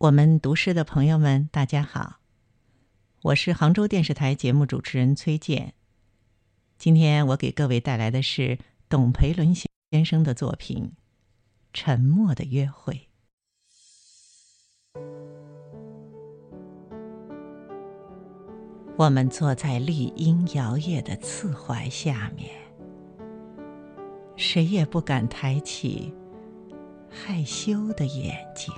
我们读诗的朋友们，大家好，我是杭州电视台节目主持人崔健。今天我给各位带来的是董培伦先生的作品《沉默的约会》。我们坐在绿荫摇曳的刺槐下面，谁也不敢抬起害羞的眼睛。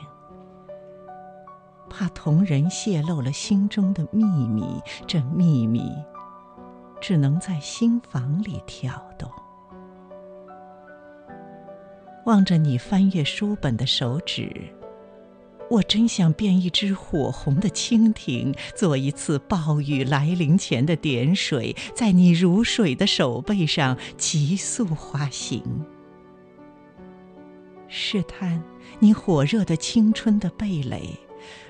怕同人泄露了心中的秘密，这秘密只能在心房里跳动。望着你翻阅书本的手指，我真想变一只火红的蜻蜓，做一次暴雨来临前的点水，在你如水的手背上急速滑行，试探你火热的青春的蓓蕾。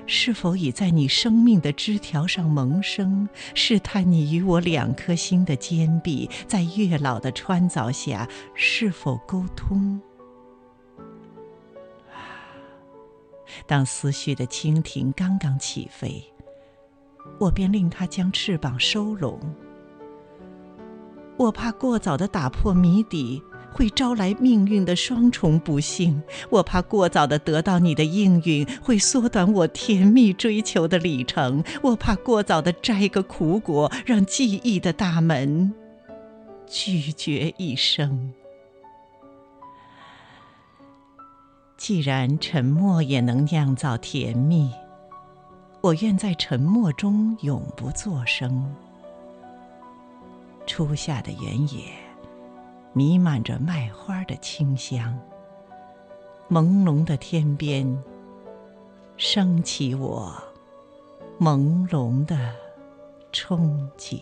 是否已在你生命的枝条上萌生？试探你与我两颗心的坚壁，在月老的穿凿下是否沟通？当思绪的蜻蜓刚刚起飞，我便令它将翅膀收拢。我怕过早的打破谜底。会招来命运的双重不幸，我怕过早的得到你的应允，会缩短我甜蜜追求的里程。我怕过早的摘个苦果，让记忆的大门拒绝一生。既然沉默也能酿造甜蜜，我愿在沉默中永不作声。初夏的原野。弥漫着麦花的清香，朦胧的天边，升起我朦胧的憧憬。